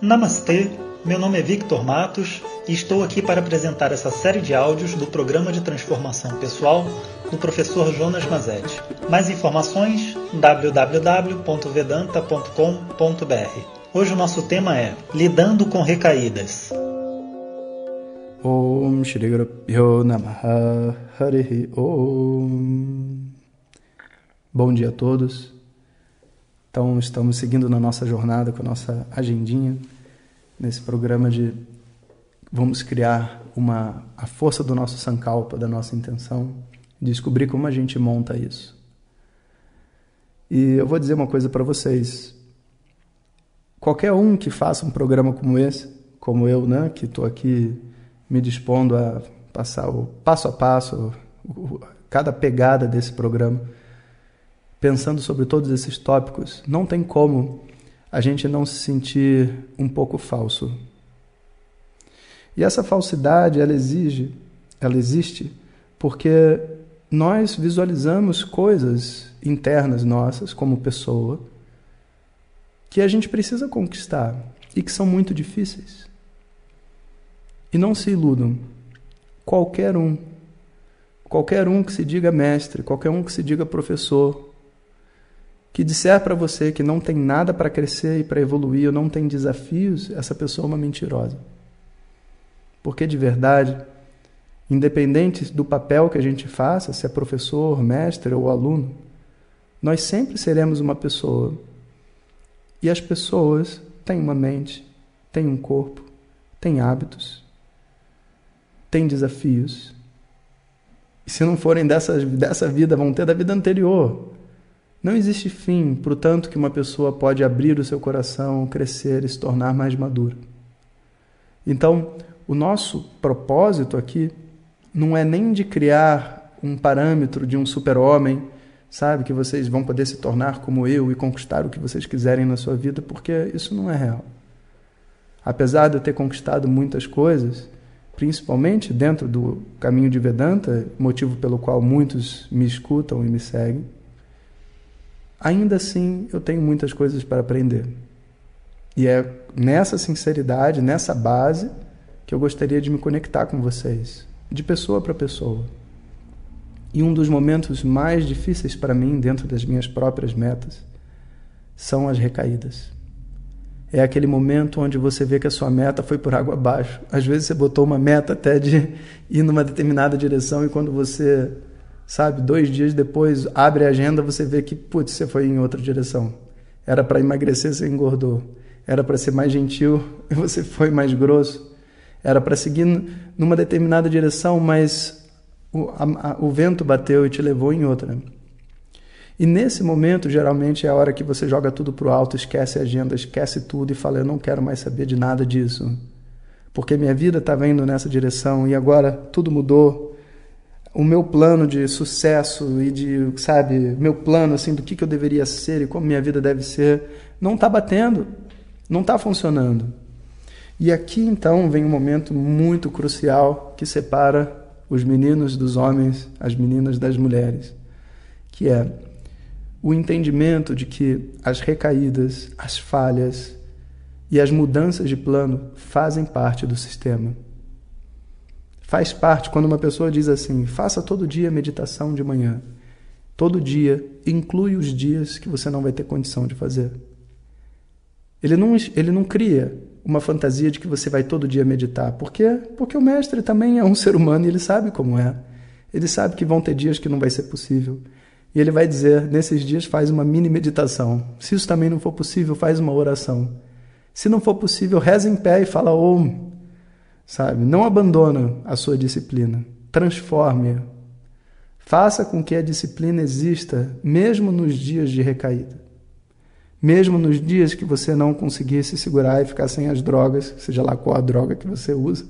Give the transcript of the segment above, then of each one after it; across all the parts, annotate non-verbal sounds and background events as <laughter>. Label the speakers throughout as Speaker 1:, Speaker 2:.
Speaker 1: Namastê, meu nome é Victor Matos e estou aqui para apresentar essa série de áudios do programa de transformação pessoal do professor Jonas Mazetti. Mais informações www.vedanta.com.br. Hoje o nosso tema é Lidando com recaídas.
Speaker 2: Om Shri Guru Namaha Om Bom dia a todos. Então, estamos seguindo na nossa jornada com a nossa agendinha, nesse programa de vamos criar uma a força do nosso sankalpa, da nossa intenção, descobrir como a gente monta isso. E eu vou dizer uma coisa para vocês. Qualquer um que faça um programa como esse, como eu, né, que estou aqui me dispondo a passar o passo a passo, cada pegada desse programa, pensando sobre todos esses tópicos, não tem como a gente não se sentir um pouco falso. E essa falsidade, ela exige, ela existe porque nós visualizamos coisas internas nossas como pessoa que a gente precisa conquistar e que são muito difíceis. E não se iludam. Qualquer um, qualquer um que se diga mestre, qualquer um que se diga professor, que disser para você que não tem nada para crescer e para evoluir, ou não tem desafios, essa pessoa é uma mentirosa. Porque de verdade, independente do papel que a gente faça, se é professor, mestre ou aluno, nós sempre seremos uma pessoa. E as pessoas têm uma mente, têm um corpo, têm hábitos, têm desafios. E se não forem dessa, dessa vida, vão ter da vida anterior. Não existe fim para o tanto que uma pessoa pode abrir o seu coração, crescer e se tornar mais madura. Então, o nosso propósito aqui não é nem de criar um parâmetro de um super-homem, sabe, que vocês vão poder se tornar como eu e conquistar o que vocês quiserem na sua vida, porque isso não é real. Apesar de eu ter conquistado muitas coisas, principalmente dentro do caminho de Vedanta, motivo pelo qual muitos me escutam e me seguem, ainda assim eu tenho muitas coisas para aprender. E é nessa sinceridade, nessa base, que eu gostaria de me conectar com vocês, de pessoa para pessoa. E um dos momentos mais difíceis para mim, dentro das minhas próprias metas, são as recaídas. É aquele momento onde você vê que a sua meta foi por água abaixo. Às vezes você botou uma meta até de <laughs> ir numa determinada direção e quando você sabe? Dois dias depois, abre a agenda, você vê que, putz, você foi em outra direção. Era para emagrecer, você engordou. Era para ser mais gentil, <laughs> você foi mais grosso. Era para seguir numa determinada direção, mas o, a, a, o vento bateu e te levou em outra. E nesse momento, geralmente, é a hora que você joga tudo para o alto, esquece a agenda, esquece tudo e fala: Eu não quero mais saber de nada disso. Porque minha vida estava indo nessa direção e agora tudo mudou o meu plano de sucesso e de, sabe, meu plano assim do que, que eu deveria ser e como minha vida deve ser, não está batendo, não está funcionando. E aqui então vem um momento muito crucial que separa os meninos dos homens, as meninas das mulheres, que é o entendimento de que as recaídas, as falhas e as mudanças de plano fazem parte do sistema. Faz parte quando uma pessoa diz assim: faça todo dia meditação de manhã. Todo dia inclui os dias que você não vai ter condição de fazer. Ele não, ele não cria uma fantasia de que você vai todo dia meditar. Por quê? Porque o mestre também é um ser humano e ele sabe como é. Ele sabe que vão ter dias que não vai ser possível. E ele vai dizer: nesses dias, faz uma mini meditação. Se isso também não for possível, faz uma oração. Se não for possível, reza em pé e fala Om sabe? Não abandona a sua disciplina, transforme-a. Faça com que a disciplina exista mesmo nos dias de recaída. Mesmo nos dias que você não conseguir se segurar e ficar sem as drogas, seja lá qual a droga que você usa,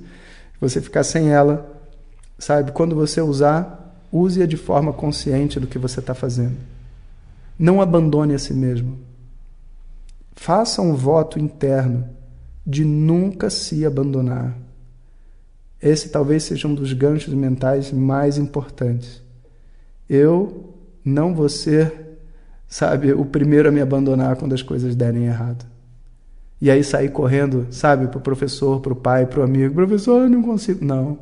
Speaker 2: você ficar sem ela, sabe? Quando você usar, use-a de forma consciente do que você está fazendo. Não abandone a si mesmo. Faça um voto interno de nunca se abandonar. Esse talvez seja um dos ganchos mentais mais importantes. Eu não vou ser, sabe, o primeiro a me abandonar quando as coisas derem errado. E aí sair correndo, sabe, pro professor, pro pai, pro amigo, professor, eu não consigo. Não.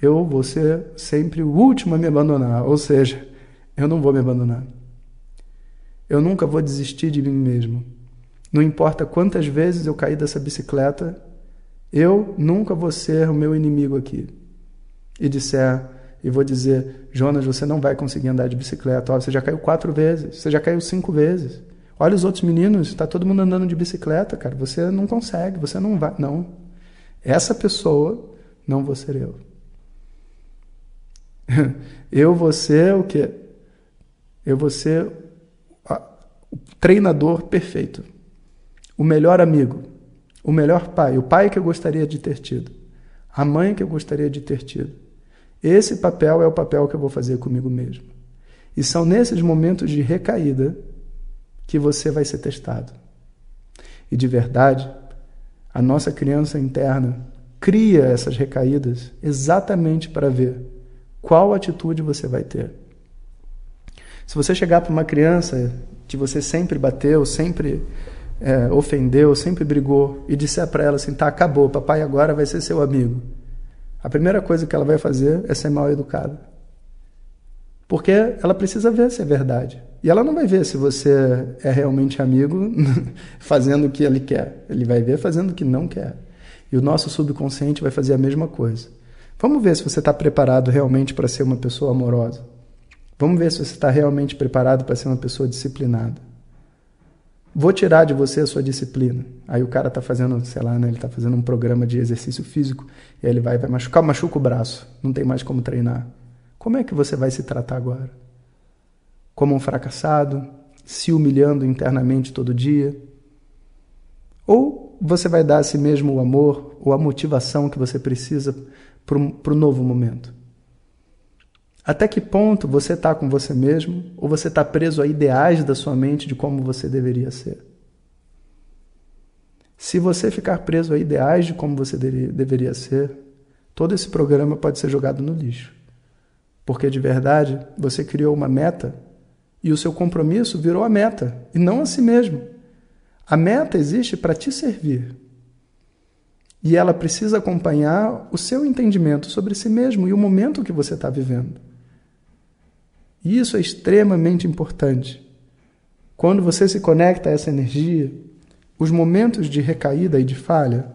Speaker 2: Eu vou ser sempre o último a me abandonar, ou seja, eu não vou me abandonar. Eu nunca vou desistir de mim mesmo. Não importa quantas vezes eu caí dessa bicicleta, eu nunca vou ser o meu inimigo aqui. E disser, e vou dizer, Jonas, você não vai conseguir andar de bicicleta. Olha, você já caiu quatro vezes, você já caiu cinco vezes. Olha os outros meninos, está todo mundo andando de bicicleta, cara. Você não consegue, você não vai. Não. Essa pessoa não vou ser eu. <laughs> Eu vou ser o quê? Eu vou ser o treinador perfeito, o melhor amigo, o melhor pai, o pai que eu gostaria de ter tido, a mãe que eu gostaria de ter tido. Esse papel é o papel que eu vou fazer comigo mesmo. E são nesses momentos de recaída que você vai ser testado. E de verdade, a nossa criança interna cria essas recaídas exatamente para ver qual atitude você vai ter. Se você chegar para uma criança que você sempre bateu, sempre é, ofendeu, sempre brigou e disser para ela assim: tá, acabou, papai agora vai ser seu amigo. A primeira coisa que ela vai fazer é ser mal educada. Porque ela precisa ver se é verdade. E ela não vai ver se você é realmente amigo <laughs> fazendo o que ele quer. Ele vai ver fazendo o que não quer. E o nosso subconsciente vai fazer a mesma coisa. Vamos ver se você está preparado realmente para ser uma pessoa amorosa. Vamos ver se você está realmente preparado para ser uma pessoa disciplinada. Vou tirar de você a sua disciplina. Aí o cara está fazendo, sei lá, né, ele está fazendo um programa de exercício físico e aí ele vai, vai machucar, machuca o braço, não tem mais como treinar. Como é que você vai se tratar agora? Como um fracassado, se humilhando internamente todo dia? Ou você vai dar a si mesmo o amor ou a motivação que você precisa para o novo momento? Até que ponto você está com você mesmo ou você está preso a ideais da sua mente de como você deveria ser? Se você ficar preso a ideais de como você deveria ser, todo esse programa pode ser jogado no lixo. Porque de verdade você criou uma meta e o seu compromisso virou a meta e não a si mesmo. A meta existe para te servir. E ela precisa acompanhar o seu entendimento sobre si mesmo e o momento que você está vivendo. E isso é extremamente importante. Quando você se conecta a essa energia, os momentos de recaída e de falha,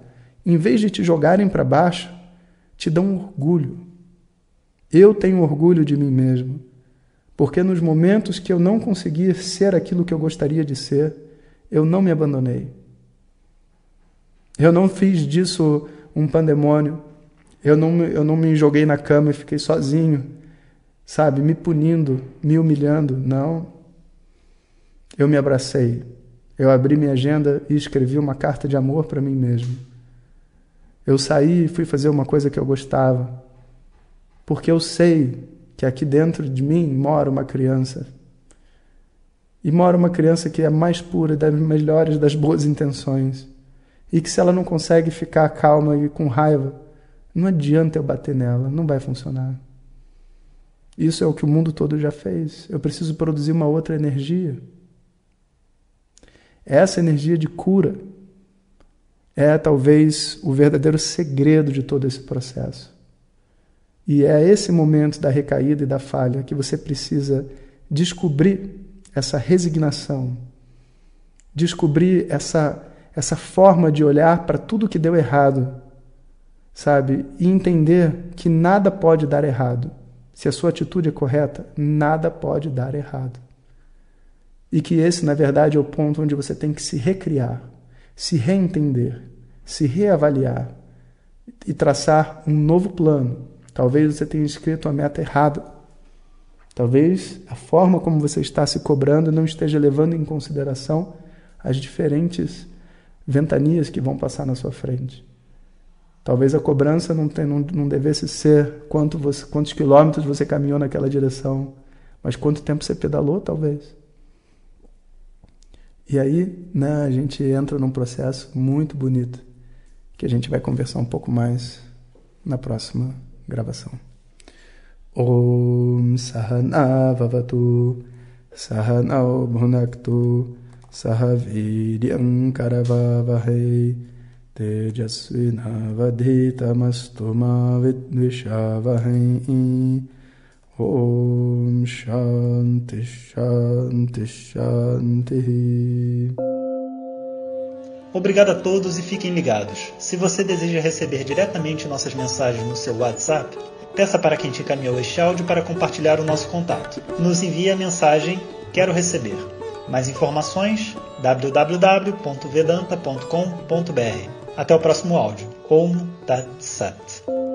Speaker 2: em vez de te jogarem para baixo, te dão orgulho. Eu tenho orgulho de mim mesmo, porque nos momentos que eu não consegui ser aquilo que eu gostaria de ser, eu não me abandonei. Eu não fiz disso um pandemônio. Eu não, eu não me joguei na cama e fiquei sozinho sabe, me punindo, me humilhando. Não. Eu me abracei. Eu abri minha agenda e escrevi uma carta de amor para mim mesmo. Eu saí e fui fazer uma coisa que eu gostava. Porque eu sei que aqui dentro de mim mora uma criança. E mora uma criança que é mais pura das melhores das boas intenções. E que se ela não consegue ficar calma e com raiva, não adianta eu bater nela, não vai funcionar. Isso é o que o mundo todo já fez. Eu preciso produzir uma outra energia. Essa energia de cura é talvez o verdadeiro segredo de todo esse processo. E é esse momento da recaída e da falha que você precisa descobrir essa resignação, descobrir essa, essa forma de olhar para tudo que deu errado, sabe? E entender que nada pode dar errado se a sua atitude é correta, nada pode dar errado. E que esse, na verdade, é o ponto onde você tem que se recriar, se reentender, se reavaliar e traçar um novo plano. Talvez você tenha escrito a meta errada. Talvez a forma como você está se cobrando não esteja levando em consideração as diferentes ventanias que vão passar na sua frente. Talvez a cobrança não, tem, não, não devesse ser quanto você, quantos quilômetros você caminhou naquela direção, mas quanto tempo você pedalou, talvez. E aí, né, a gente entra num processo muito bonito que a gente vai conversar um pouco mais na próxima gravação. Om Sahana Vavatu Sahanao Bhunaktu Sahaviryam Shanti Shanti Shanti
Speaker 1: Obrigado a todos e fiquem ligados. Se você deseja receber diretamente nossas mensagens no seu WhatsApp, peça para quem te encaminhou este áudio para compartilhar o nosso contato. Nos envie a mensagem Quero receber. Mais informações www.vedanta.com.br. Até o próximo áudio. Om Tat Sat.